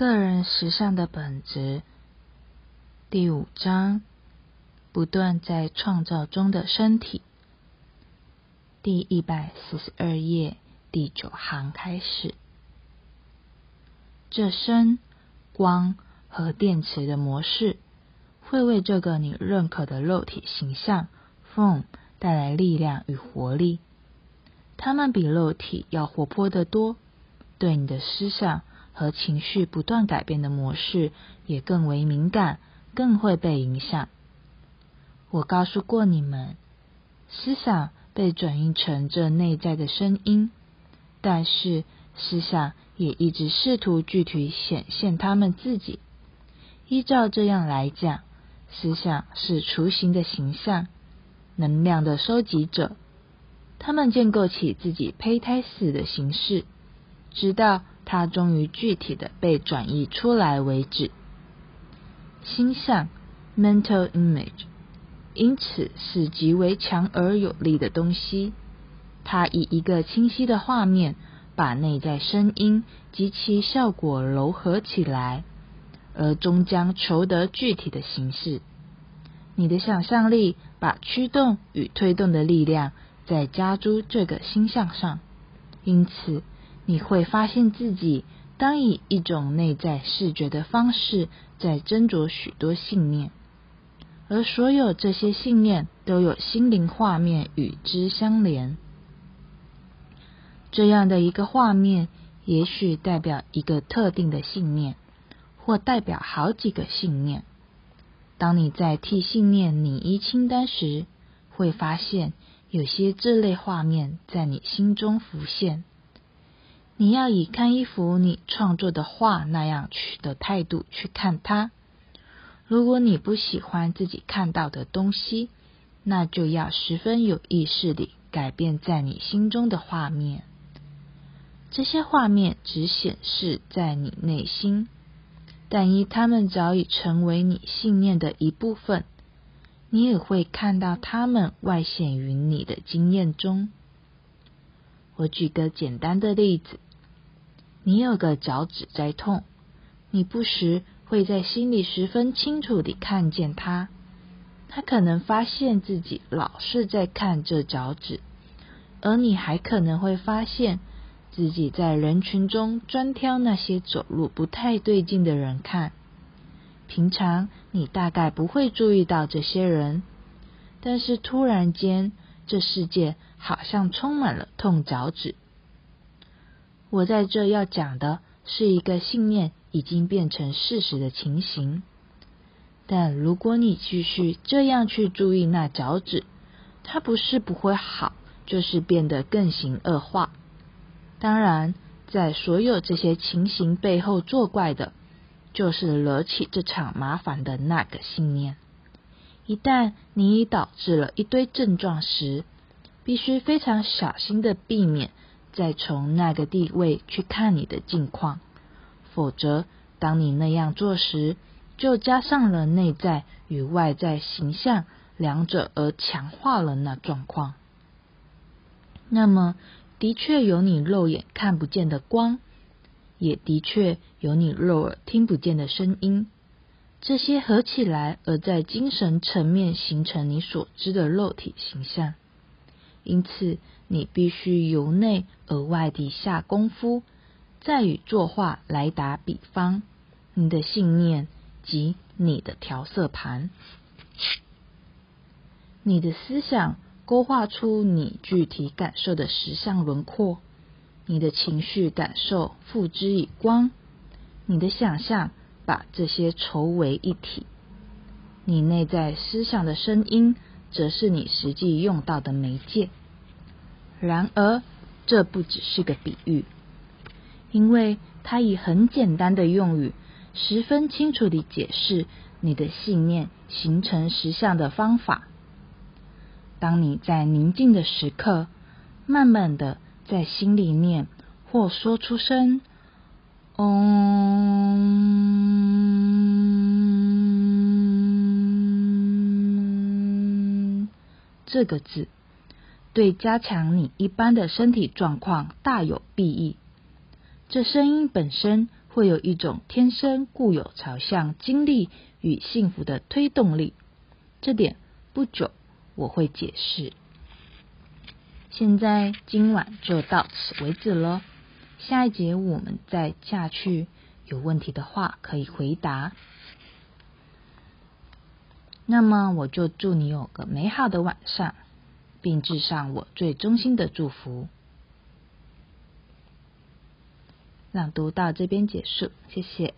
个人时尚的本质，第五章，不断在创造中的身体，第一百四十二页第九行开始。这身光和电池的模式，会为这个你认可的肉体形象 （form） 带来力量与活力。它们比肉体要活泼得多，对你的思想。和情绪不断改变的模式也更为敏感，更会被影响。我告诉过你们，思想被转译成这内在的声音，但是思想也一直试图具体显现他们自己。依照这样来讲，思想是雏形的形象，能量的收集者，他们建构起自己胚胎似的形式，直到。它终于具体的被转移出来为止。星象 （mental image） 因此是极为强而有力的东西。它以一个清晰的画面，把内在声音及其效果糅合起来，而终将求得具体的形式。你的想象力把驱动与推动的力量再加诸这个星象上，因此。你会发现自己当以一种内在视觉的方式在斟酌许多信念，而所有这些信念都有心灵画面与之相连。这样的一个画面，也许代表一个特定的信念，或代表好几个信念。当你在替信念拟一清单时，会发现有些这类画面在你心中浮现。你要以看一幅你创作的画那样去的态度去看它。如果你不喜欢自己看到的东西，那就要十分有意识地改变在你心中的画面。这些画面只显示在你内心，但因它们早已成为你信念的一部分，你也会看到它们外显于你的经验中。我举个简单的例子。你有个脚趾在痛，你不时会在心里十分清楚地看见它。他可能发现自己老是在看这脚趾，而你还可能会发现自己在人群中专挑那些走路不太对劲的人看。平常你大概不会注意到这些人，但是突然间，这世界好像充满了痛脚趾。我在这要讲的是一个信念已经变成事实的情形，但如果你继续这样去注意那脚趾，它不是不会好，就是变得更形恶化。当然，在所有这些情形背后作怪的，就是惹起这场麻烦的那个信念。一旦你已导致了一堆症状时，必须非常小心的避免。再从那个地位去看你的境况，否则，当你那样做时，就加上了内在与外在形象两者，而强化了那状况。那么，的确有你肉眼看不见的光，也的确有你肉耳听不见的声音，这些合起来，而在精神层面形成你所知的肉体形象。因此，你必须由内而外地下功夫。再与作画来打比方，你的信念及你的调色盘，你的思想勾画出你具体感受的实相轮廓，你的情绪感受付之以光，你的想象把这些筹为一体，你内在思想的声音。则是你实际用到的媒介。然而，这不只是个比喻，因为它以很简单的用语，十分清楚地解释你的信念形成实相的方法。当你在宁静的时刻，慢慢的在心里念或说出声“嗡”。这个字对加强你一般的身体状况大有裨益。这声音本身会有一种天生固有朝向经历与幸福的推动力。这点不久我会解释。现在今晚就到此为止了，下一节我们再下去。有问题的话可以回答。那么我就祝你有个美好的晚上，并致上我最衷心的祝福。朗读到这边结束，谢谢。